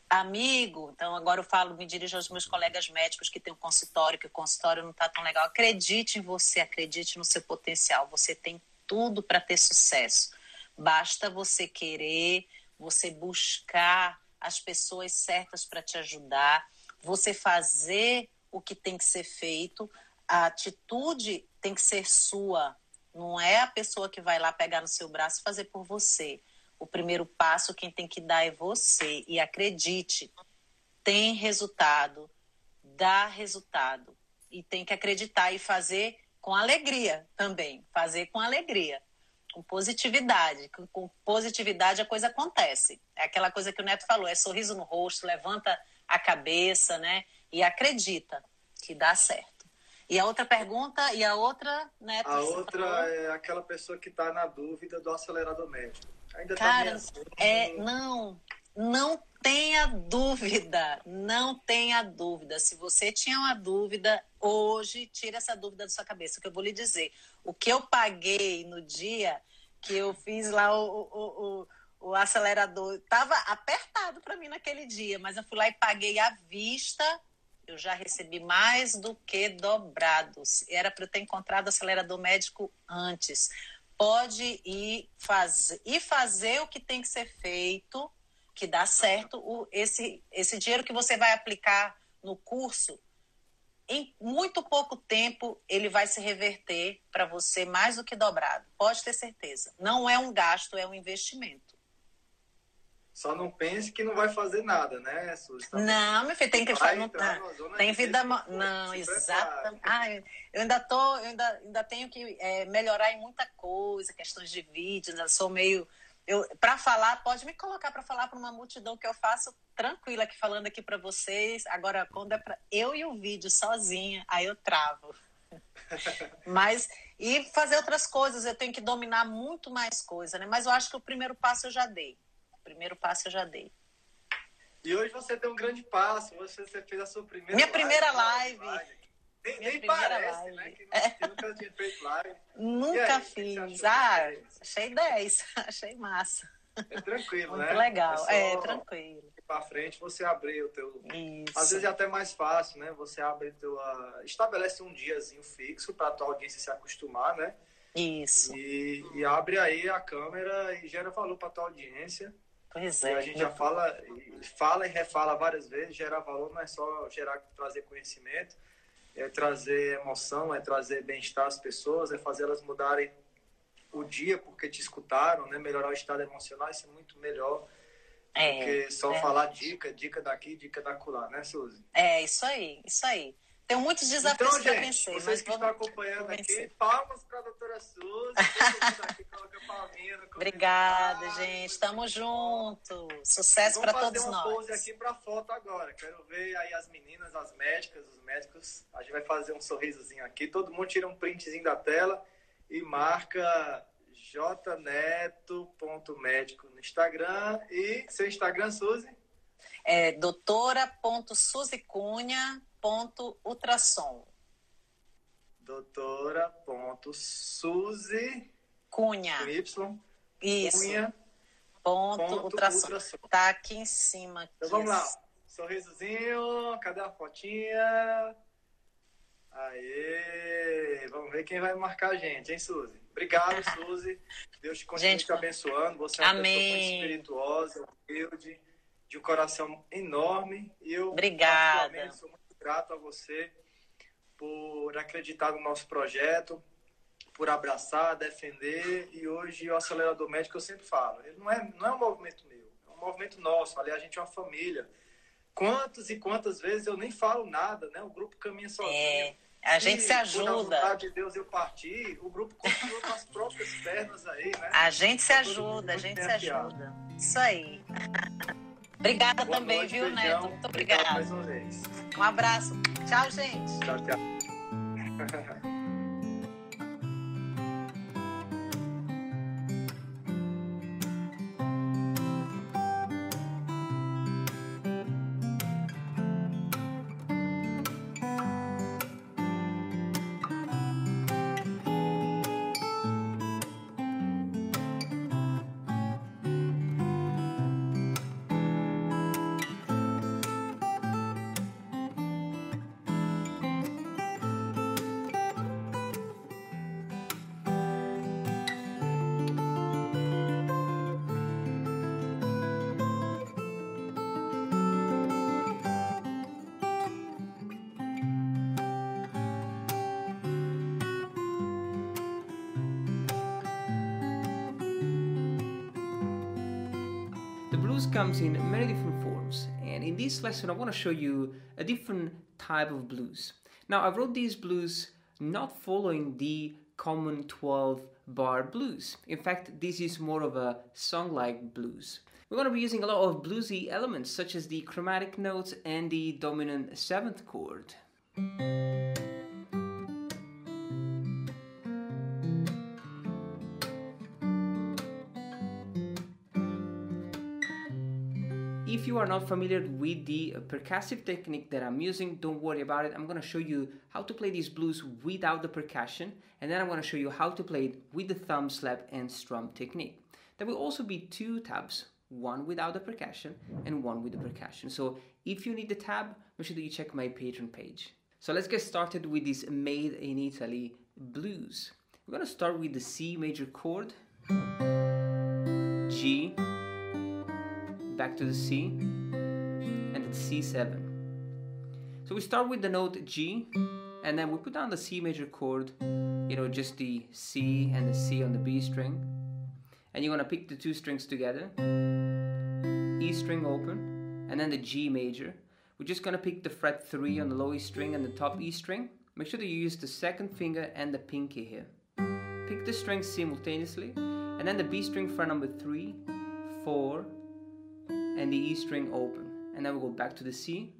Amigo, então agora eu falo, me dirijo aos meus colegas médicos que têm um consultório, que o consultório não está tão legal. Acredite em você, acredite no seu potencial. Você tem tudo para ter sucesso. Basta você querer, você buscar as pessoas certas para te ajudar, você fazer o que tem que ser feito, a atitude tem que ser sua, não é a pessoa que vai lá pegar no seu braço e fazer por você. O primeiro passo quem tem que dar é você. E acredite, tem resultado, dá resultado. E tem que acreditar e fazer com alegria também. Fazer com alegria com positividade. Com positividade a coisa acontece. É aquela coisa que o Neto falou, é sorriso no rosto, levanta a cabeça, né? E acredita que dá certo. E a outra pergunta, e a outra, Neto? A outra falou? é aquela pessoa que está na dúvida do acelerador médico. Ainda tá Cara, tá assim, é, não, não tenha dúvida, não tenha dúvida. Se você tinha uma dúvida, hoje, tira essa dúvida da sua cabeça, que eu vou lhe dizer. O que eu paguei no dia que eu fiz lá o, o, o, o acelerador, estava apertado para mim naquele dia, mas eu fui lá e paguei à vista. Eu já recebi mais do que dobrados. Era para eu ter encontrado o acelerador médico antes. Pode ir fazer, e fazer o que tem que ser feito que dá certo, o, esse, esse dinheiro que você vai aplicar no curso, em muito pouco tempo ele vai se reverter para você mais do que dobrado. Pode ter certeza. Não é um gasto, é um investimento. Só não pense que não vai fazer nada, né, Suzy? Tá não, meu filho, tem que fazer. Tem vida. Não, exatamente. Ah, eu ainda tô, eu ainda, ainda tenho que é, melhorar em muita coisa, questões de vídeo, ainda sou meio eu para falar, pode me colocar para falar para uma multidão que eu faço tranquila aqui falando aqui para vocês. Agora, quando é para eu e o vídeo sozinha, aí eu travo. Mas e fazer outras coisas, eu tenho que dominar muito mais coisa, né? Mas eu acho que o primeiro passo eu já dei. O primeiro passo eu já dei. E hoje você tem um grande passo, você fez a sua primeira Minha live, primeira live. live. Nem, nem parece, live. né? Que, é. nunca tinha feito live. Nunca aí, fiz. Ah, achei 10. achei massa. É tranquilo, Muito né? legal. É, é tranquilo. Para frente, você abrir o teu. Isso. Às vezes é até mais fácil, né? Você abre teu. Uh... estabelece um diazinho fixo para a tua audiência se acostumar, né? Isso. E, e abre aí a câmera e gera valor para tua audiência. Pois é. E a gente já fala, fala e refala várias vezes, gerar valor não é só gerar, trazer conhecimento, é trazer emoção, é trazer bem-estar às pessoas, é fazer elas mudarem o dia porque te escutaram, né? Melhorar o estado emocional, isso é muito melhor é, do que só é. falar dica, dica daqui, dica da colar, né, Suzy? É, isso aí, isso aí. Tem muitos desafios então, para vencer. Vocês que estão acompanhando aqui, palmas para a doutora Suzy. aqui, Obrigada, gente. Estamos juntos. Sucesso para todos nós. Vamos fazer uma pose aqui para foto agora. Quero ver aí as meninas, as médicas, os médicos. A gente vai fazer um sorrisozinho aqui. Todo mundo tira um printzinho da tela e marca jneto.médico no Instagram. E seu Instagram, Suzy? É doutora.suzicunha.com ponto ultrassom. Doutora ponto Suzy Cunha. Com Y. Isso. Cunha. Ponto, ponto ultrassom. ultrassom. Tá aqui em cima. Aqui. Então vamos lá. Sorrisozinho. Cadê a fotinha? Aê! Vamos ver quem vai marcar a gente, hein, Suzy? Obrigado, Suzy. Deus te continue gente, te abençoando. Você é uma amém. pessoa muito espirituosa, humilde, de um coração enorme. E eu, Obrigada. sou muito grato a você por acreditar no nosso projeto, por abraçar, defender. E hoje o acelerador médico, eu sempre falo, ele não é, não é um movimento meu, é um movimento nosso, ali a gente é uma família. Quantas e quantas vezes eu nem falo nada, né? O grupo caminha sozinho. É, a gente se ajuda. Por vontade de Deus eu parti, o grupo continua com as próprias pernas aí, né? A gente se ajuda, a gente se ajuda. Isso aí. Obrigada Boa também, noite, viu, beijão. Neto? Muito obrigada. mais uma vez. Um abraço. Tchau, gente. Tchau, tchau. comes in many different forms and in this lesson I want to show you a different type of blues. Now I wrote these blues not following the common 12 bar blues. In fact this is more of a song-like blues. We're going to be using a lot of bluesy elements such as the chromatic notes and the dominant 7th chord. You are not familiar with the percussive technique that I'm using, don't worry about it. I'm going to show you how to play these blues without the percussion, and then I'm going to show you how to play it with the thumb slap and strum technique. There will also be two tabs, one without the percussion and one with the percussion. So if you need the tab, make sure that you check my Patreon page. So let's get started with this Made in Italy blues. We're going to start with the C major chord, G, back to the C, and it's C7. So we start with the note G, and then we put down the C major chord, you know, just the C and the C on the B string. And you're gonna pick the two strings together, E string open, and then the G major. We're just gonna pick the fret 3 on the low E string and the top E string. Make sure that you use the second finger and the pinky here. Pick the strings simultaneously, and then the B string fret number 3, 4, and the E string open. And then we go back to the C.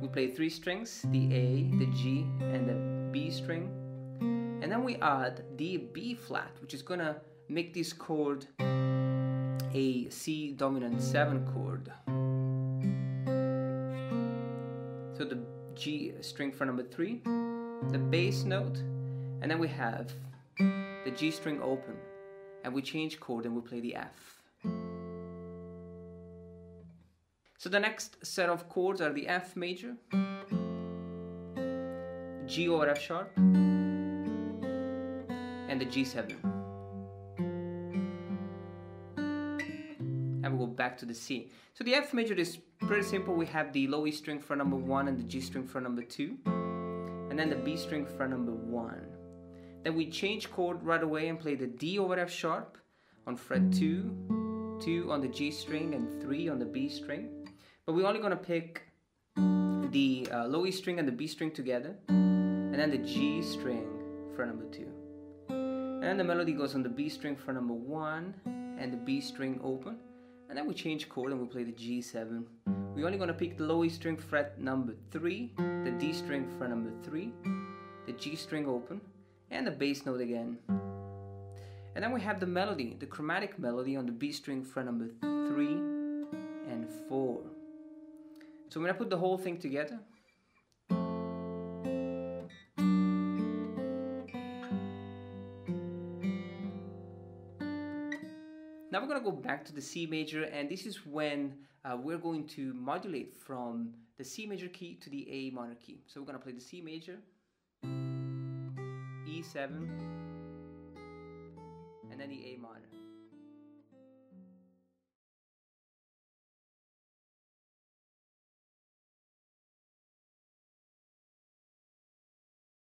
We play three strings, the A, the G, and the B string. And then we add the B flat, which is gonna make this chord a C dominant 7 chord. So the G string for number 3, the bass note, and then we have the G string open, and we change chord and we play the F. So the next set of chords are the F major, G over F sharp, and the G7. And we go back to the C. So the F major is pretty simple. We have the low E string for number one and the G string for number two, and then the B string for number one. Then we change chord right away and play the D over F sharp on fret two, two on the G string, and three on the B string but we're only going to pick the uh, low E string and the B string together, and then the G string for number two. And the melody goes on the B string for number one and the B string open, and then we change chord and we play the G7. We're only going to pick the low E string fret number three, the D string for number three, the G string open, and the bass note again. And then we have the melody, the chromatic melody on the B string fret number three and four. So going to put the whole thing together. Now we're going to go back to the C major and this is when uh, we're going to modulate from the C major key to the A minor key. So we're going to play the C major, E7, and then the A minor.